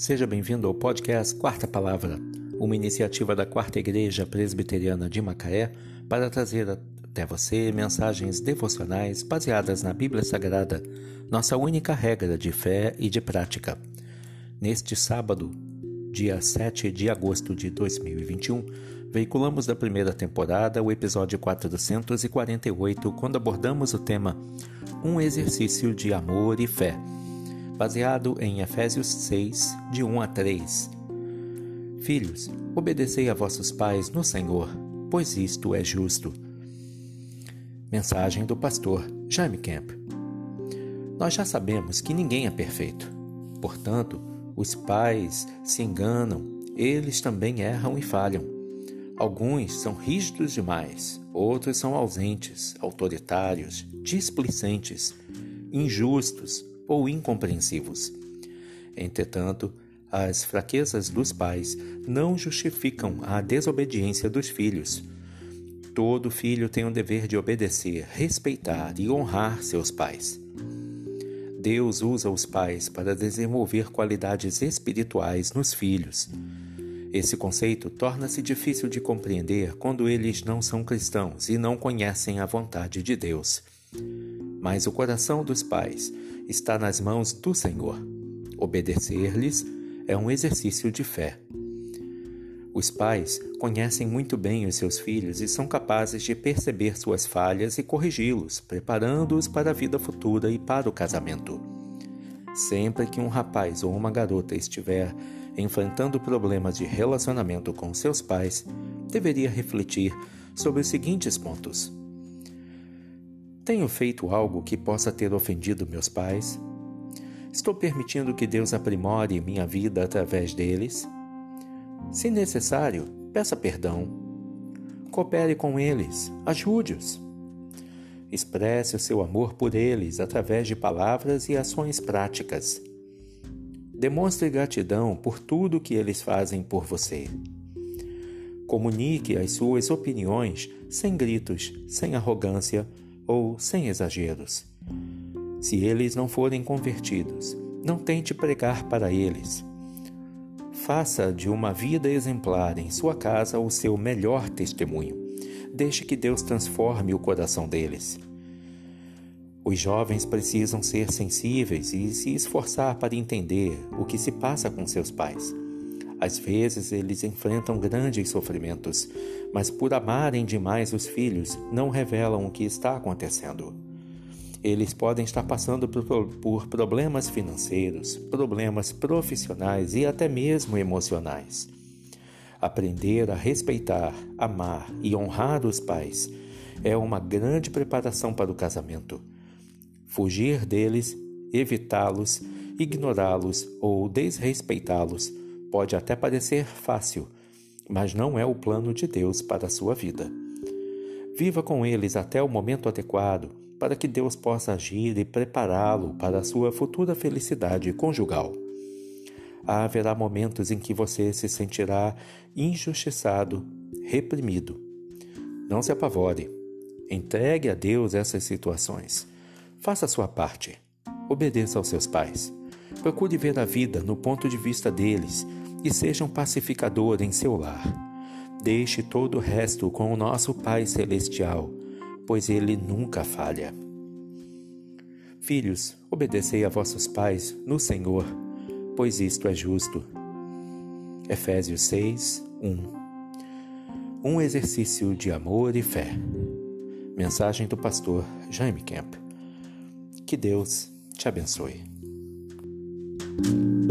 Seja bem-vindo ao podcast Quarta Palavra, uma iniciativa da Quarta Igreja Presbiteriana de Macaé para trazer até você mensagens devocionais baseadas na Bíblia Sagrada, nossa única regra de fé e de prática. Neste sábado, dia 7 de agosto de 2021, veiculamos da primeira temporada o episódio 448, quando abordamos o tema Um exercício de amor e fé baseado em Efésios 6, de 1 a 3. Filhos, obedecei a vossos pais no Senhor, pois isto é justo. Mensagem do pastor Jaime Camp. Nós já sabemos que ninguém é perfeito. Portanto, os pais se enganam, eles também erram e falham. Alguns são rígidos demais, outros são ausentes, autoritários, displicentes, injustos, ou incompreensivos. Entretanto, as fraquezas dos pais não justificam a desobediência dos filhos. Todo filho tem o dever de obedecer, respeitar e honrar seus pais. Deus usa os pais para desenvolver qualidades espirituais nos filhos. Esse conceito torna-se difícil de compreender quando eles não são cristãos e não conhecem a vontade de Deus. Mas o coração dos pais está nas mãos do Senhor. Obedecer-lhes é um exercício de fé. Os pais conhecem muito bem os seus filhos e são capazes de perceber suas falhas e corrigi-los, preparando-os para a vida futura e para o casamento. Sempre que um rapaz ou uma garota estiver enfrentando problemas de relacionamento com seus pais, deveria refletir sobre os seguintes pontos. Tenho feito algo que possa ter ofendido meus pais? Estou permitindo que Deus aprimore minha vida através deles? Se necessário, peça perdão. Coopere com eles, ajude-os. Expresse o seu amor por eles através de palavras e ações práticas. Demonstre gratidão por tudo que eles fazem por você. Comunique as suas opiniões sem gritos, sem arrogância ou sem exageros. Se eles não forem convertidos, não tente pregar para eles. Faça de uma vida exemplar em sua casa o seu melhor testemunho. Deixe que Deus transforme o coração deles. Os jovens precisam ser sensíveis e se esforçar para entender o que se passa com seus pais. Às vezes eles enfrentam grandes sofrimentos, mas por amarem demais os filhos, não revelam o que está acontecendo. Eles podem estar passando por, problemas financeiros, problemas profissionais e até mesmo emocionais. Aprender a respeitar, amar e honrar os pais é uma grande preparação para o casamento. Fugir deles, evitá-los, ignorá-los ou desrespeitá-los Pode até parecer fácil, mas não é o plano de Deus para a sua vida. Viva com eles até o momento adequado para que Deus possa agir e prepará-lo para a sua futura felicidade conjugal. Haverá momentos em que você se sentirá injustiçado, reprimido. Não se apavore. Entregue a Deus essas situações. Faça a sua parte. Obedeça aos seus pais. Procure ver a vida no ponto de vista deles e seja um pacificador em seu lar. Deixe todo o resto com o nosso Pai Celestial, pois ele nunca falha. Filhos, obedecei a vossos pais no Senhor, pois isto é justo. Efésios 6, 1 Um exercício de amor e fé. Mensagem do pastor Jaime Kemp. Que Deus te abençoe. Thank you.